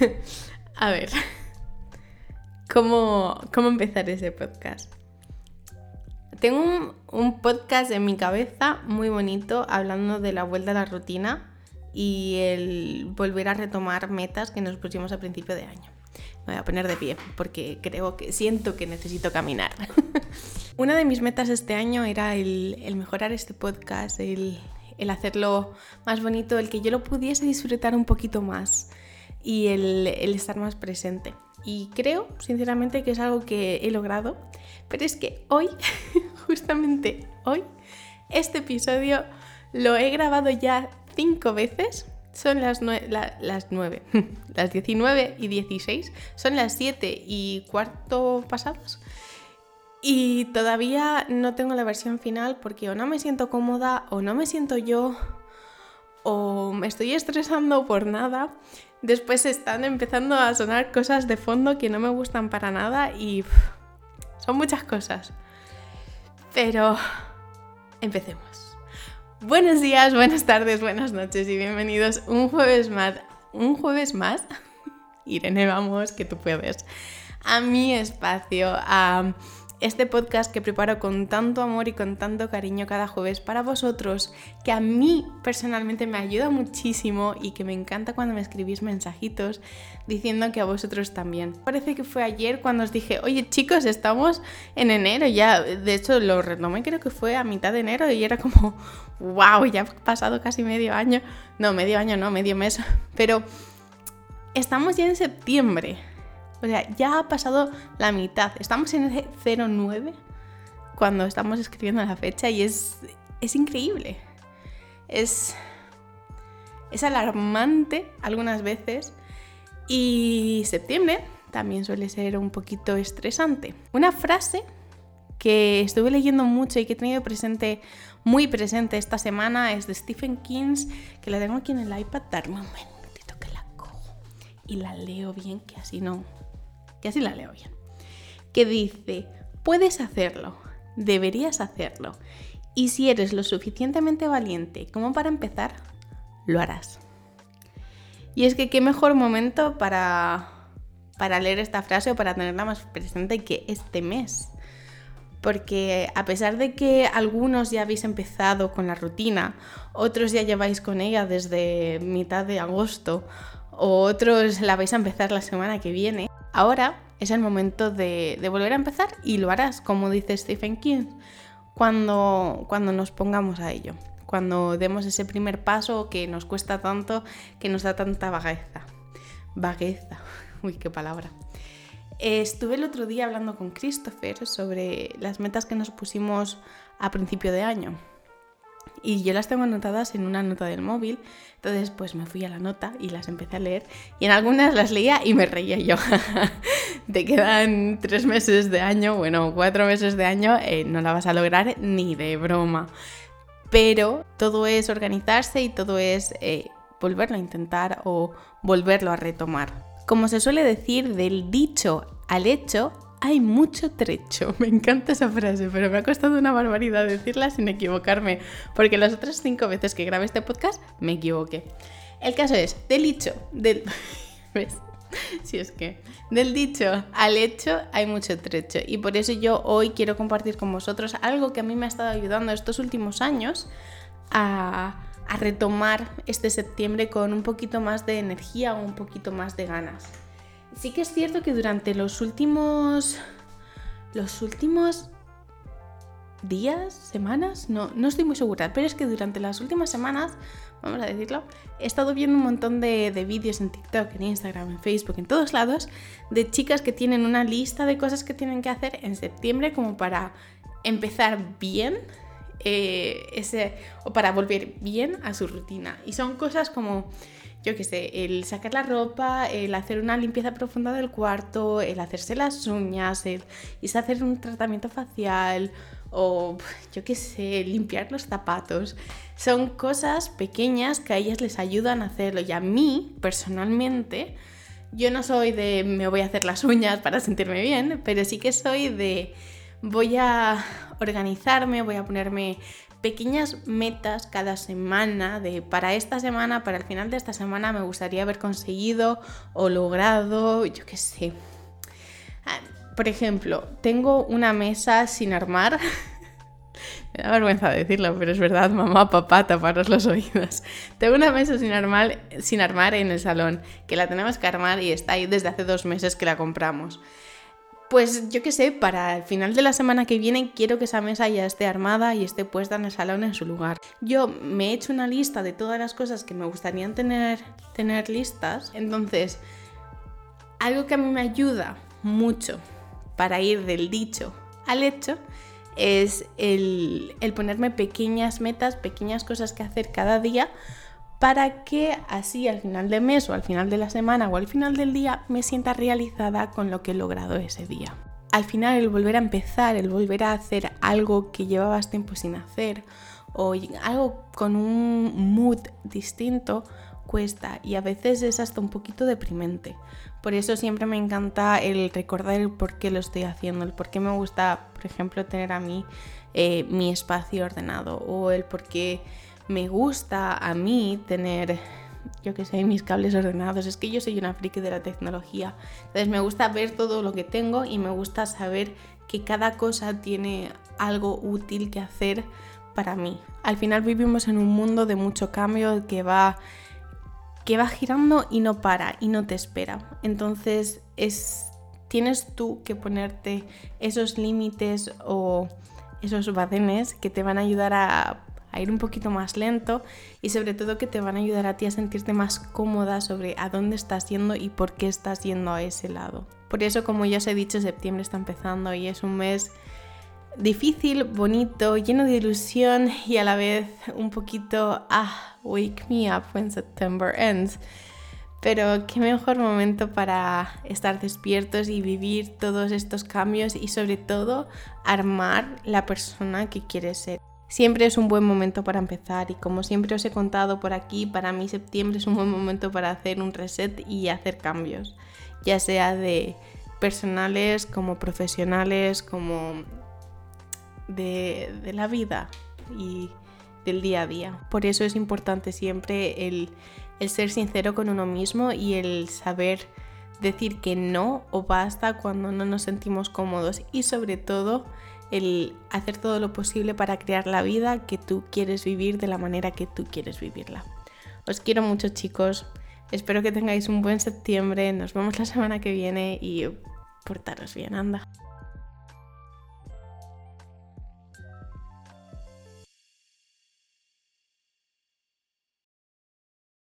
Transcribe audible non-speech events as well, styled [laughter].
[laughs] A ver, ¿cómo, ¿cómo empezar ese podcast? Tengo un, un, podcast en mi cabeza muy bonito hablando de la vuelta a la rutina y el volver a retomar metas que nos pusimos a principio de año. Me voy a poner de pie porque creo que siento que necesito caminar. [laughs] Una de mis metas este año era el, mejorar este podcast, el, el hacerlo más bonito, el que yo lo pudiese disfrutar un poquito más y el, estar más presente. Y creo, sinceramente, que es algo que he logrado. Pero es que hoy, [laughs] justamente hoy, este episodio lo he grabado ya cinco veces. Son las, la, las 9, [laughs] las 19 y 16, son las 7 y cuarto pasados. Y todavía no tengo la versión final porque o no me siento cómoda o no me siento yo o me estoy estresando por nada. Después están empezando a sonar cosas de fondo que no me gustan para nada y son muchas cosas. Pero empecemos. Buenos días, buenas tardes, buenas noches y bienvenidos un jueves más. Un jueves más. [laughs] Irene, vamos, que tú puedes. A mi espacio, a este podcast que preparo con tanto amor y con tanto cariño cada jueves para vosotros, que a mí personalmente me ayuda muchísimo y que me encanta cuando me escribís mensajitos diciendo que a vosotros también. Parece que fue ayer cuando os dije, oye chicos, estamos en enero ya, de hecho lo retomé creo que fue a mitad de enero y era como, [laughs] wow, ya ha pasado casi medio año, no, medio año no, medio mes, [laughs] pero estamos ya en septiembre. O sea, ya ha pasado la mitad. Estamos en el 09 cuando estamos escribiendo la fecha y es, es increíble. Es, es alarmante algunas veces y septiembre también suele ser un poquito estresante. Una frase que estuve leyendo mucho y que he tenido presente, muy presente esta semana es de Stephen King, que la tengo aquí en el iPad, darme un momentito que la cojo y la leo bien, que así no, que así la leo bien, que dice, puedes hacerlo, deberías hacerlo, y si eres lo suficientemente valiente como para empezar, lo harás. Y es que qué mejor momento para, para leer esta frase o para tenerla más presente que este mes. Porque a pesar de que algunos ya habéis empezado con la rutina, otros ya lleváis con ella desde mitad de agosto, o otros la vais a empezar la semana que viene, Ahora es el momento de, volver a empezar y lo harás, como dice Stephen King, cuando, cuando nos pongamos a ello, cuando demos ese primer paso que nos cuesta tanto, que nos da tanta vagueza. Vagueza, [laughs] uy, qué palabra. Estuve el otro día hablando con Christopher sobre las metas que nos pusimos a principio de año y yo las tengo anotadas en una nota del móvil. Entonces, pues me fui a la nota y las empecé a leer. Y en algunas las leía y me reía yo. [laughs] Te quedan tres meses de año, bueno, cuatro meses de año, eh, no la vas a lograr ni de broma. Pero todo es organizarse y todo es eh, volverlo a intentar o volverlo a retomar. Como se suele decir, del dicho al hecho hay mucho trecho. [laughs] Me encanta esa frase, pero me ha costado una barbaridad decirla sin equivocarme, porque las otras cinco veces que grabé este podcast me equivoqué. El caso es, del dicho, del... [laughs] ¿Ves? Si es que del dicho al hecho hay mucho trecho y por eso yo hoy quiero compartir con vosotros algo que a mí me ha estado ayudando estos últimos años a, a retomar este septiembre con un poquito más de energía o un poquito más de ganas sí que es cierto que durante los últimos. Los últimos días, semanas, no, no estoy muy segura, pero es que durante las últimas semanas, vamos a decirlo, he estado viendo un montón de, de vídeos en TikTok, en Instagram, en Facebook, en todos lados, de chicas que tienen una lista de cosas que tienen que hacer en septiembre como para empezar bien eh, o para volver bien a su rutina. Y son cosas como yo qué sé, el sacar la ropa, el hacer una limpieza profunda del cuarto, el hacerse las uñas, el irse a hacer un tratamiento facial o yo qué sé, limpiar los zapatos. Son cosas pequeñas que a ellas les ayudan a hacerlo y a mí personalmente yo no soy de me voy a hacer las uñas para sentirme bien, pero sí que soy de voy a organizarme, voy a ponerme pequeñas metas cada semana de para esta semana, para el final de esta semana me gustaría haber conseguido o logrado, yo qué sé. Ah, por ejemplo, tengo una mesa sin armar. [laughs] me da vergüenza decirlo, pero es verdad, mamá, papá, taparos los oídos. Tengo una mesa sin armar, sin armar en el salón, que la tenemos que armar y está ahí desde hace dos meses que la compramos. Pues yo qué sé, para el final de la semana que viene quiero que esa mesa ya esté armada y esté puesta en el salón en su lugar. Yo me he hecho una lista de todas las cosas que me gustarían tener, tener listas. Entonces, algo que a mí me ayuda mucho para ir del dicho al hecho es el, el ponerme pequeñas metas, pequeñas cosas que hacer cada día para que así al final del mes o al final de la semana o al final del día me sienta realizada con lo que he logrado ese día. Al final el volver a empezar, el volver a hacer algo que llevabas tiempo sin hacer o algo con un mood distinto cuesta y a veces es hasta un poquito deprimente. Por eso siempre me encanta el recordar el por qué lo estoy haciendo, el por qué me gusta, por ejemplo, tener a mí eh, mi espacio ordenado o el por qué me gusta a mí tener, yo que sé, mis cables ordenados. Es que yo soy una friki de la tecnología. Entonces me gusta ver todo lo que tengo y me gusta saber que cada cosa tiene algo útil que hacer para mí. Al final vivimos en un mundo de mucho cambio que va que va girando y no para y no te espera. Entonces es tienes tú que ponerte esos límites o esos badenes que te van a ayudar a a ir un poquito más lento y sobre todo que te van a ayudar a ti a sentirte más cómoda sobre a dónde estás yendo y por qué estás yendo a ese lado. Por eso, como ya os he dicho, septiembre está empezando y es un mes difícil, bonito, lleno de ilusión y a la vez un poquito, ah, wake me up when September ends. Pero qué mejor momento para estar despiertos y vivir todos estos cambios y sobre todo armar la persona que quieres ser. Siempre es un buen momento para empezar y como siempre os he contado por aquí, para mí septiembre es un buen momento para hacer un reset y hacer cambios, ya sea de personales como profesionales, como de, la vida y del día a día. Por eso es importante siempre el, el ser sincero con uno mismo y el saber decir que no o basta cuando no nos sentimos cómodos y sobre todo el hacer todo lo posible para crear la vida que tú quieres vivir de la manera que tú quieres vivirla. Os quiero mucho chicos, espero que tengáis un buen septiembre, nos vemos la semana que viene y portaros bien, anda.